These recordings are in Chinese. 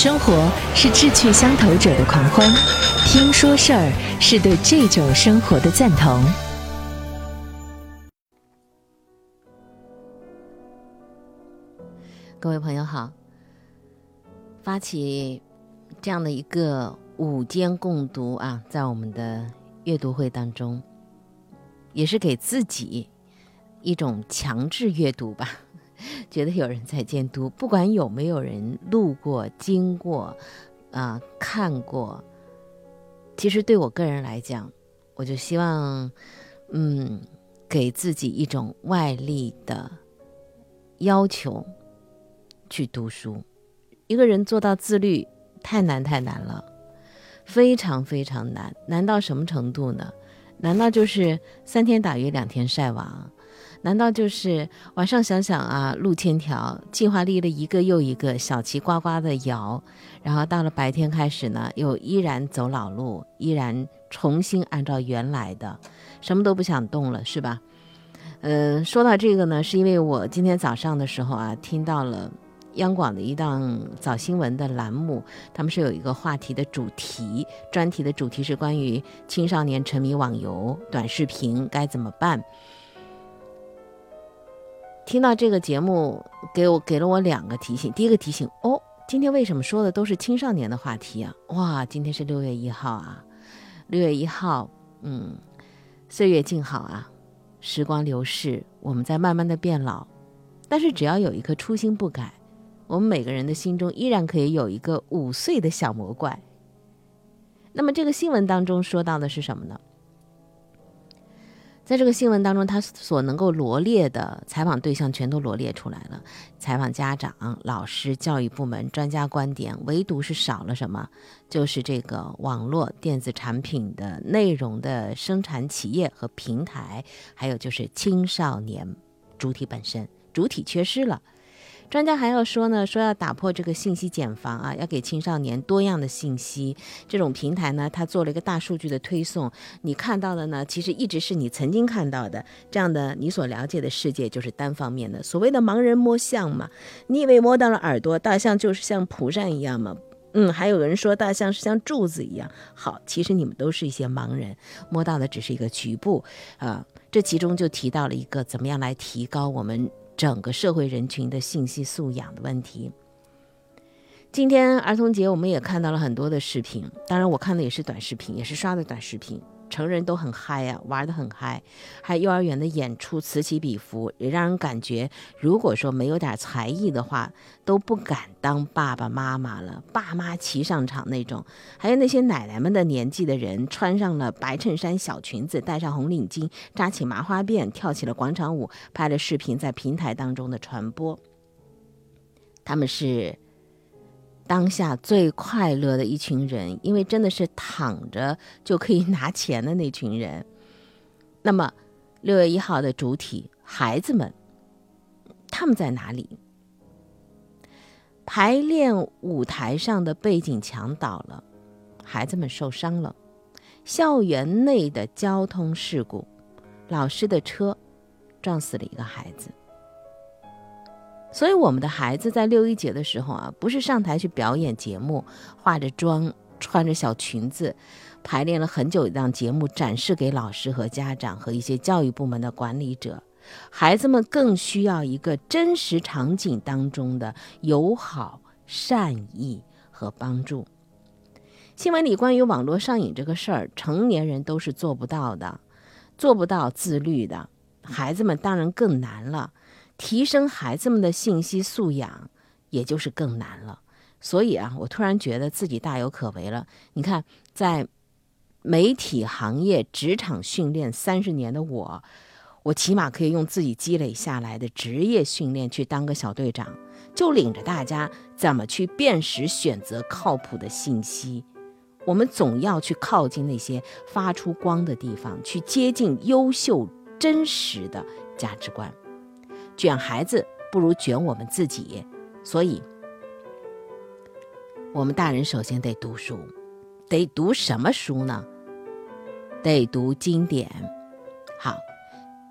生活是志趣相投者的狂欢，听说事儿是对这种生活的赞同。各位朋友好，发起这样的一个午间共读啊，在我们的阅读会当中，也是给自己一种强制阅读吧。觉得有人在监督，不管有没有人路过、经过，啊，看过，其实对我个人来讲，我就希望，嗯，给自己一种外力的要求去读书。一个人做到自律，太难太难了，非常非常难。难到什么程度呢？难道就是三天打鱼两天晒网？难道就是晚上想想啊，路千条，计划立了一个又一个，小旗呱呱的摇，然后到了白天开始呢，又依然走老路，依然重新按照原来的，什么都不想动了，是吧？嗯，说到这个呢，是因为我今天早上的时候啊，听到了央广的一档早新闻的栏目，他们是有一个话题的主题，专题的主题是关于青少年沉迷网游、短视频该怎么办。听到这个节目，给我给了我两个提醒。第一个提醒，哦，今天为什么说的都是青少年的话题啊？哇，今天是六月一号啊，六月一号，嗯，岁月静好啊，时光流逝，我们在慢慢的变老，但是只要有一颗初心不改，我们每个人的心中依然可以有一个五岁的小魔怪。那么这个新闻当中说到的是什么呢？在这个新闻当中，他所能够罗列的采访对象全都罗列出来了，采访家长、老师、教育部门、专家观点，唯独是少了什么？就是这个网络电子产品的内容的生产企业和平台，还有就是青少年主体本身，主体缺失了。专家还要说呢，说要打破这个信息茧房啊，要给青少年多样的信息。这种平台呢，它做了一个大数据的推送，你看到的呢，其实一直是你曾经看到的这样的你所了解的世界，就是单方面的。所谓的盲人摸象嘛，你以为摸到了耳朵，大象就是像蒲扇一样吗？嗯，还有人说大象是像柱子一样。好，其实你们都是一些盲人，摸到的只是一个局部啊。这其中就提到了一个怎么样来提高我们。整个社会人群的信息素养的问题。今天儿童节，我们也看到了很多的视频，当然我看的也是短视频，也是刷的短视频。成人都很嗨呀，玩的很嗨，还有幼儿园的演出此起彼伏，也让人感觉，如果说没有点才艺的话，都不敢当爸爸妈妈了。爸妈齐上场那种，还有那些奶奶们的年纪的人，穿上了白衬衫、小裙子，戴上红领巾，扎起麻花辫，跳起了广场舞，拍了视频在平台当中的传播。他们是。当下最快乐的一群人，因为真的是躺着就可以拿钱的那群人。那么，六月一号的主体孩子们，他们在哪里？排练舞台上的背景墙倒了，孩子们受伤了。校园内的交通事故，老师的车撞死了一个孩子。所以，我们的孩子在六一节的时候啊，不是上台去表演节目，化着妆，穿着小裙子，排练了很久一档节目，展示给老师和家长和一些教育部门的管理者。孩子们更需要一个真实场景当中的友好、善意和帮助。新闻里关于网络上瘾这个事儿，成年人都是做不到的，做不到自律的，孩子们当然更难了。提升孩子们的信息素养，也就是更难了。所以啊，我突然觉得自己大有可为了。你看，在媒体行业职场训练三十年的我，我起码可以用自己积累下来的职业训练去当个小队长，就领着大家怎么去辨识、选择靠谱的信息。我们总要去靠近那些发出光的地方，去接近优秀、真实的价值观。卷孩子不如卷我们自己，所以，我们大人首先得读书，得读什么书呢？得读经典。好，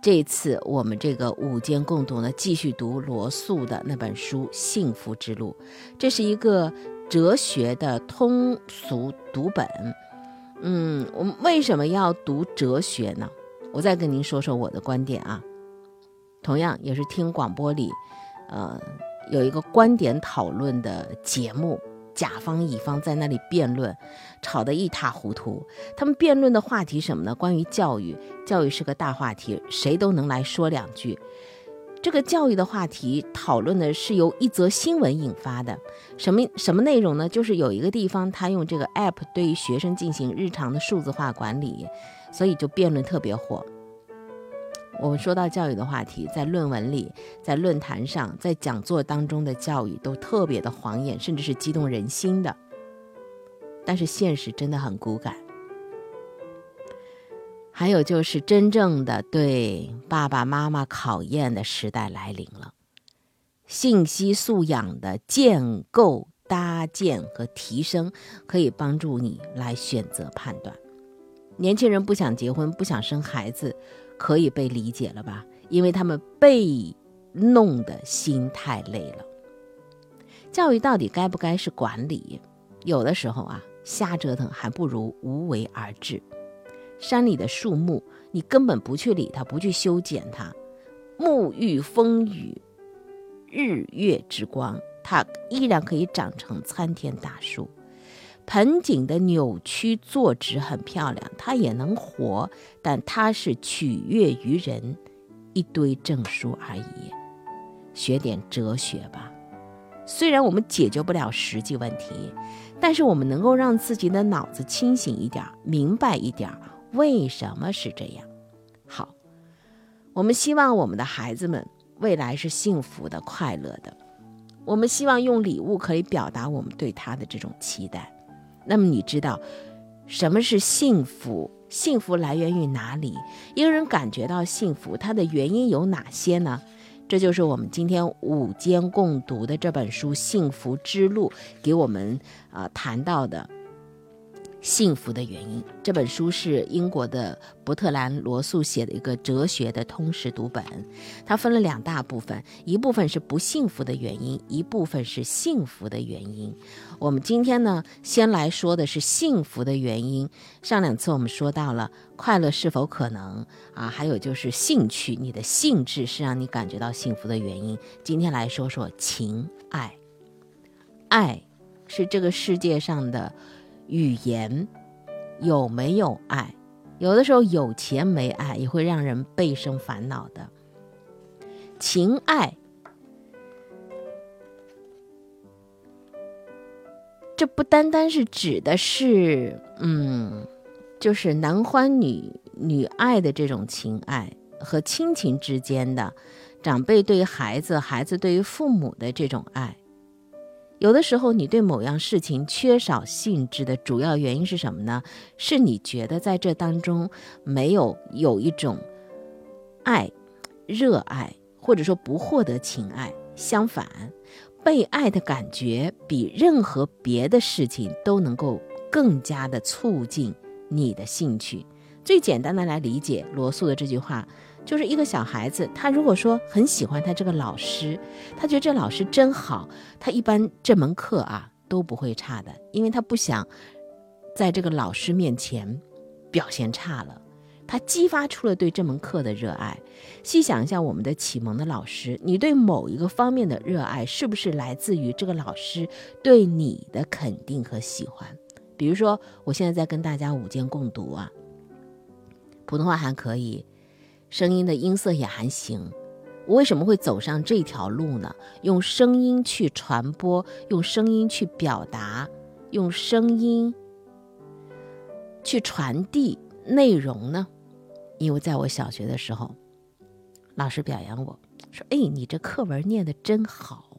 这次我们这个午间共读呢，继续读罗素的那本书《幸福之路》，这是一个哲学的通俗读本。嗯，我们为什么要读哲学呢？我再跟您说说我的观点啊。同样也是听广播里，呃，有一个观点讨论的节目，甲方乙方在那里辩论，吵得一塌糊涂。他们辩论的话题什么呢？关于教育，教育是个大话题，谁都能来说两句。这个教育的话题讨论的是由一则新闻引发的，什么什么内容呢？就是有一个地方他用这个 app 对于学生进行日常的数字化管理，所以就辩论特别火。我们说到教育的话题，在论文里、在论坛上、在讲座当中的教育都特别的晃眼，甚至是激动人心的。但是现实真的很骨感。还有就是真正的对爸爸妈妈考验的时代来临了，信息素养的建构、搭建和提升，可以帮助你来选择判断。年轻人不想结婚、不想生孩子，可以被理解了吧？因为他们被弄得心太累了。教育到底该不该是管理？有的时候啊，瞎折腾还不如无为而治。山里的树木，你根本不去理它，不去修剪它，沐浴风雨、日月之光，它依然可以长成参天大树。盆景的扭曲坐直很漂亮，它也能活，但它是取悦于人，一堆证书而已。学点哲学吧，虽然我们解决不了实际问题，但是我们能够让自己的脑子清醒一点，明白一点。为什么是这样？好，我们希望我们的孩子们未来是幸福的、快乐的。我们希望用礼物可以表达我们对他的这种期待。那么，你知道什么是幸福？幸福来源于哪里？一个人感觉到幸福，它的原因有哪些呢？这就是我们今天午间共读的这本书《幸福之路》给我们啊谈到的。幸福的原因这本书是英国的伯特兰罗素写的一个哲学的通识读本，它分了两大部分，一部分是不幸福的原因，一部分是幸福的原因。我们今天呢，先来说的是幸福的原因。上两次我们说到了快乐是否可能啊，还有就是兴趣，你的兴致是让你感觉到幸福的原因。今天来说说情爱，爱是这个世界上的。语言有没有爱？有的时候有钱没爱也会让人倍生烦恼的。情爱，这不单单是指的是，嗯，就是男欢女女爱的这种情爱和亲情之间的，长辈对孩子、孩子对于父母的这种爱。有的时候，你对某样事情缺少兴致的主要原因是什么呢？是你觉得在这当中没有有一种爱、热爱，或者说不获得情爱。相反，被爱的感觉比任何别的事情都能够更加的促进你的兴趣。最简单的来理解罗素的这句话。就是一个小孩子，他如果说很喜欢他这个老师，他觉得这老师真好，他一般这门课啊都不会差的，因为他不想在这个老师面前表现差了，他激发出了对这门课的热爱。细想一下，我们的启蒙的老师，你对某一个方面的热爱，是不是来自于这个老师对你的肯定和喜欢？比如说，我现在在跟大家午间共读啊，普通话还可以。声音的音色也还行，我为什么会走上这条路呢？用声音去传播，用声音去表达，用声音去传递内容呢？因为在我小学的时候，老师表扬我说：“哎，你这课文念的真好，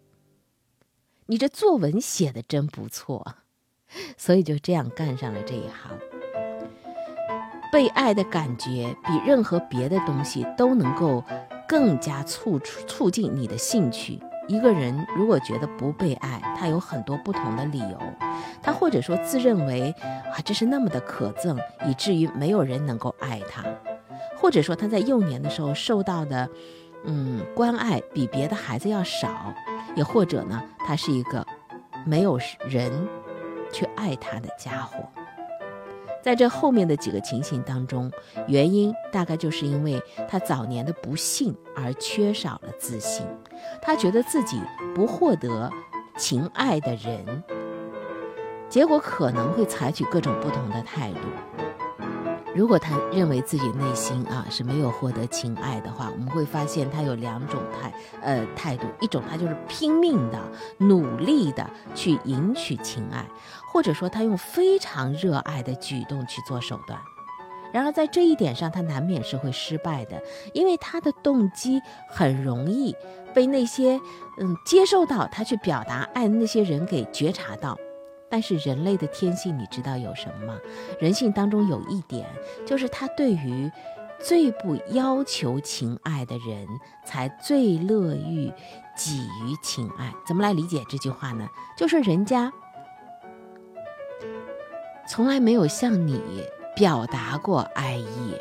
你这作文写的真不错。”所以就这样干上了这一行。被爱的感觉比任何别的东西都能够更加促促进你的兴趣。一个人如果觉得不被爱，他有很多不同的理由。他或者说自认为啊这是那么的可憎，以至于没有人能够爱他；或者说他在幼年的时候受到的嗯关爱比别的孩子要少；也或者呢他是一个没有人去爱他的家伙。在这后面的几个情形当中，原因大概就是因为他早年的不幸而缺少了自信，他觉得自己不获得情爱的人，结果可能会采取各种不同的态度。如果他认为自己内心啊是没有获得情爱的话，我们会发现他有两种态呃态度，一种他就是拼命的、努力的去赢取情爱，或者说他用非常热爱的举动去做手段。然而在这一点上，他难免是会失败的，因为他的动机很容易被那些嗯接受到他去表达爱的那些人给觉察到。但是人类的天性，你知道有什么吗？人性当中有一点，就是他对于最不要求情爱的人，才最乐于给予情爱。怎么来理解这句话呢？就是人家从来没有向你表达过爱意，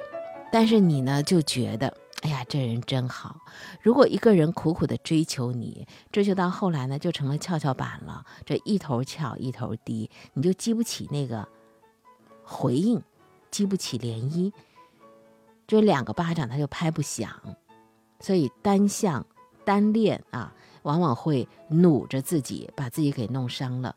但是你呢，就觉得。哎呀，这人真好。如果一个人苦苦的追求你，追求到后来呢，就成了跷跷板了，这一头翘一头低，你就激不起那个回应，激不起涟漪，这两个巴掌他就拍不响。所以单向单恋啊，往往会努着自己，把自己给弄伤了。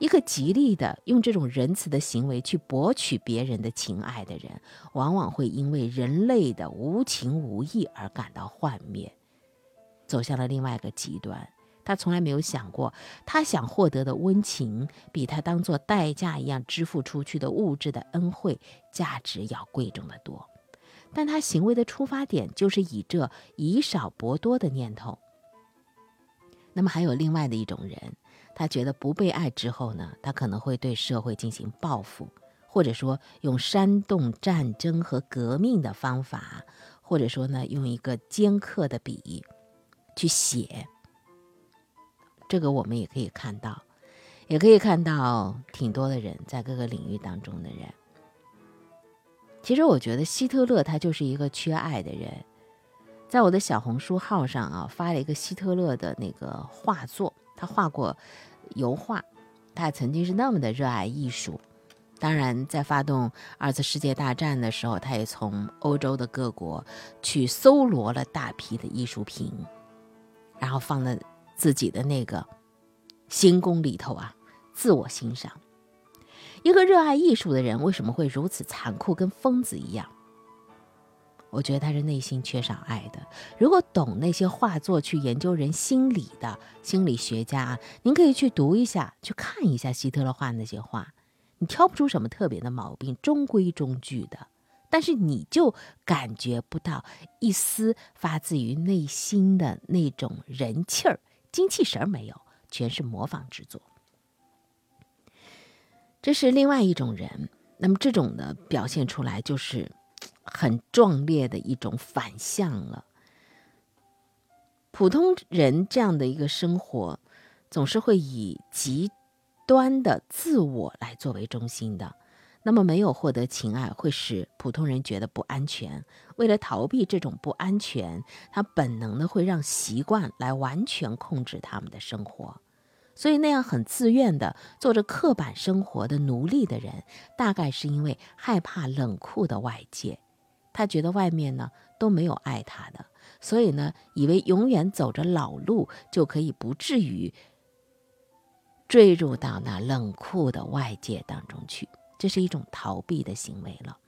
一个极力的用这种仁慈的行为去博取别人的情爱的人，往往会因为人类的无情无义而感到幻灭，走向了另外一个极端。他从来没有想过，他想获得的温情，比他当做代价一样支付出去的物质的恩惠价值要贵重的多。但他行为的出发点就是以这以少博多的念头。那么还有另外的一种人。他觉得不被爱之后呢，他可能会对社会进行报复，或者说用煽动战争和革命的方法，或者说呢用一个尖刻的笔去写。这个我们也可以看到，也可以看到挺多的人在各个领域当中的人。其实我觉得希特勒他就是一个缺爱的人，在我的小红书号上啊发了一个希特勒的那个画作，他画过。油画，他曾经是那么的热爱艺术。当然，在发动二次世界大战的时候，他也从欧洲的各国去搜罗了大批的艺术品，然后放在自己的那个行宫里头啊，自我欣赏。一个热爱艺术的人，为什么会如此残酷，跟疯子一样？我觉得他是内心缺少爱的。如果懂那些画作、去研究人心理的心理学家啊，您可以去读一下、去看一下希特勒画那些画，你挑不出什么特别的毛病，中规中矩的。但是你就感觉不到一丝发自于内心的那种人气儿、精气神儿没有，全是模仿之作。这是另外一种人。那么这种的表现出来就是。很壮烈的一种反向了。普通人这样的一个生活，总是会以极端的自我来作为中心的。那么，没有获得情爱，会使普通人觉得不安全。为了逃避这种不安全，他本能的会让习惯来完全控制他们的生活。所以，那样很自愿的做着刻板生活的奴隶的人，大概是因为害怕冷酷的外界。他觉得外面呢都没有爱他的，所以呢，以为永远走着老路就可以不至于坠入到那冷酷的外界当中去，这是一种逃避的行为了。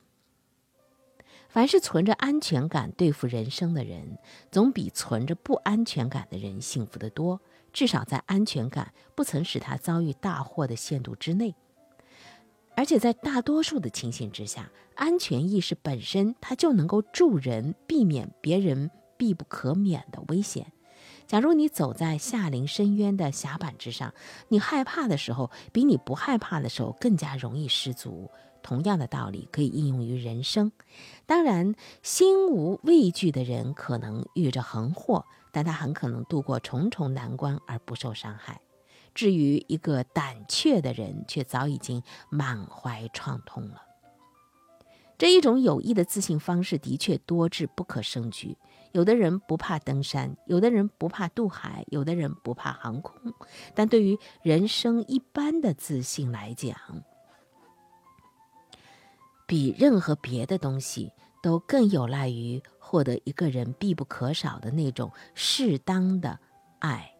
凡是存着安全感对付人生的人，总比存着不安全感的人幸福得多，至少在安全感不曾使他遭遇大祸的限度之内。而且在大多数的情形之下，安全意识本身它就能够助人避免别人必不可免的危险。假如你走在下临深渊的峡板之上，你害怕的时候，比你不害怕的时候更加容易失足。同样的道理可以应用于人生。当然，心无畏惧的人可能遇着横祸，但他很可能度过重重难关而不受伤害。至于一个胆怯的人，却早已经满怀创痛了。这一种有益的自信方式的确多至不可胜举。有的人不怕登山，有的人不怕渡海，有的人不怕航空。但对于人生一般的自信来讲，比任何别的东西都更有赖于获得一个人必不可少的那种适当的爱。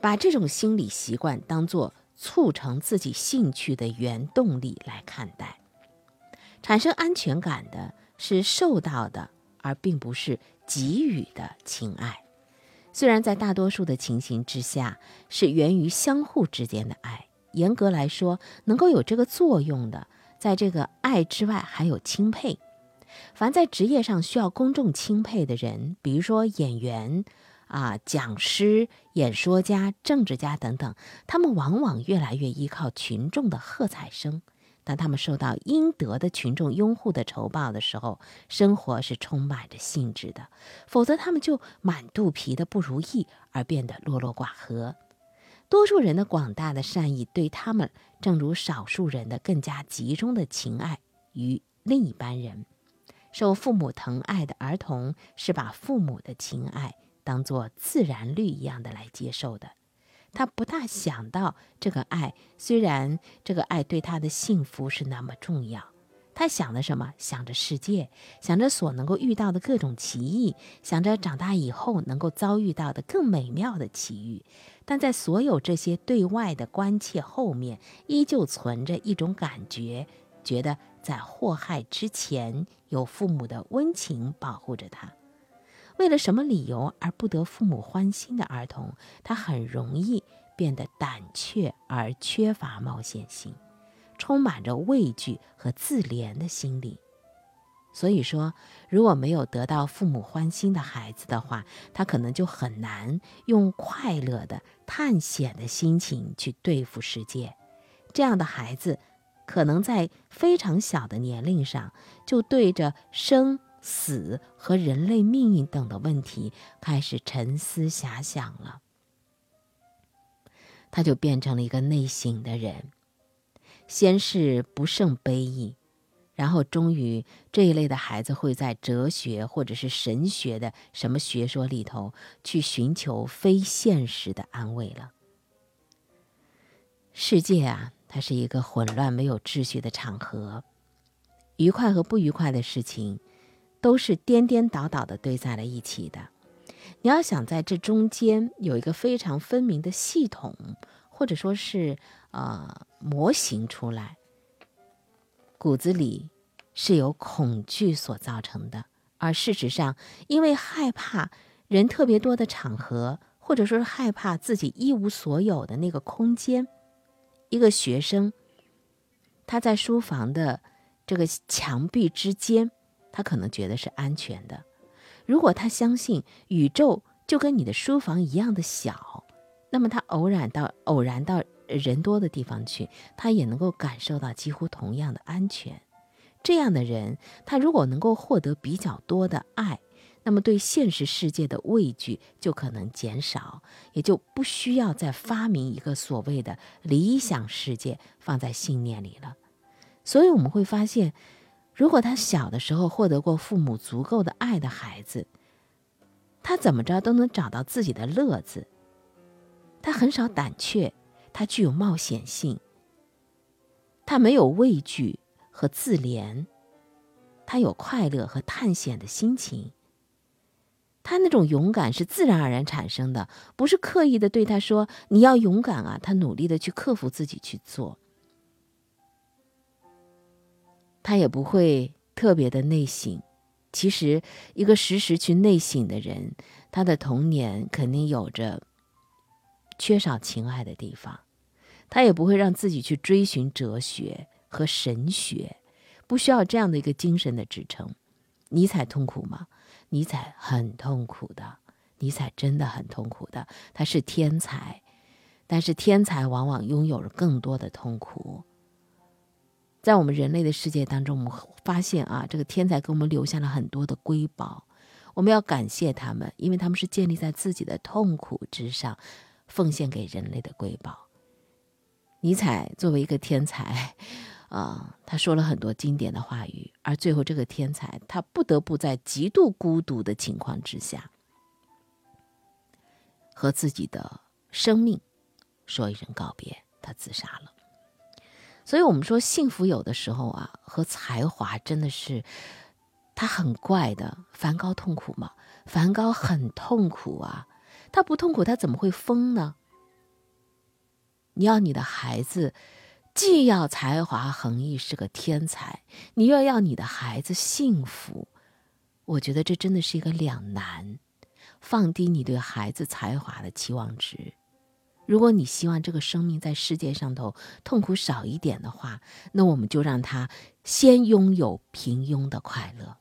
把这种心理习惯当做促成自己兴趣的原动力来看待。产生安全感的是受到的。而并不是给予的情爱，虽然在大多数的情形之下是源于相互之间的爱，严格来说，能够有这个作用的，在这个爱之外还有钦佩。凡在职业上需要公众钦佩的人，比如说演员、啊讲师、演说家、政治家等等，他们往往越来越依靠群众的喝彩声。当他们受到应得的群众拥护的酬报的时候，生活是充满着兴致的；否则，他们就满肚皮的不如意而变得落落寡合。多数人的广大的善意对他们，正如少数人的更加集中的情爱于另一般人。受父母疼爱的儿童是把父母的情爱当作自然律一样的来接受的。他不大想到这个爱，虽然这个爱对他的幸福是那么重要。他想的什么？想着世界，想着所能够遇到的各种奇异，想着长大以后能够遭遇到的更美妙的奇遇。但在所有这些对外的关切后面，依旧存着一种感觉，觉得在祸害之前，有父母的温情保护着他。为了什么理由而不得父母欢心的儿童，他很容易变得胆怯而缺乏冒险性，充满着畏惧和自怜的心理。所以说，如果没有得到父母欢心的孩子的话，他可能就很难用快乐的探险的心情去对付世界。这样的孩子，可能在非常小的年龄上就对着生。死和人类命运等的问题开始沉思遐想了，他就变成了一个内省的人。先是不胜悲意，然后终于这一类的孩子会在哲学或者是神学的什么学说里头去寻求非现实的安慰了。世界啊，它是一个混乱没有秩序的场合，愉快和不愉快的事情。都是颠颠倒倒的堆在了一起的。你要想在这中间有一个非常分明的系统，或者说是呃模型出来，骨子里是由恐惧所造成的。而事实上，因为害怕人特别多的场合，或者说是害怕自己一无所有的那个空间，一个学生他在书房的这个墙壁之间。他可能觉得是安全的。如果他相信宇宙就跟你的书房一样的小，那么他偶然到偶然到人多的地方去，他也能够感受到几乎同样的安全。这样的人，他如果能够获得比较多的爱，那么对现实世界的畏惧就可能减少，也就不需要再发明一个所谓的理想世界放在信念里了。所以我们会发现。如果他小的时候获得过父母足够的爱的孩子，他怎么着都能找到自己的乐子。他很少胆怯，他具有冒险性，他没有畏惧和自怜，他有快乐和探险的心情。他那种勇敢是自然而然产生的，不是刻意的对他说“你要勇敢啊”，他努力的去克服自己去做。他也不会特别的内省。其实，一个时时去内省的人，他的童年肯定有着缺少情爱的地方。他也不会让自己去追寻哲学和神学，不需要这样的一个精神的支撑。尼采痛苦吗？尼采很痛苦的。尼采真的很痛苦的。他是天才，但是天才往往拥有了更多的痛苦。在我们人类的世界当中，我们发现啊，这个天才给我们留下了很多的瑰宝，我们要感谢他们，因为他们是建立在自己的痛苦之上，奉献给人类的瑰宝。尼采作为一个天才，啊，他说了很多经典的话语，而最后这个天才他不得不在极度孤独的情况之下，和自己的生命说一声告别，他自杀了。所以，我们说幸福有的时候啊，和才华真的是，他很怪的。梵高痛苦吗？梵高很痛苦啊，他不痛苦，他怎么会疯呢？你要你的孩子，既要才华横溢是个天才，你又要你的孩子幸福，我觉得这真的是一个两难。放低你对孩子才华的期望值。如果你希望这个生命在世界上头痛苦少一点的话，那我们就让他先拥有平庸的快乐。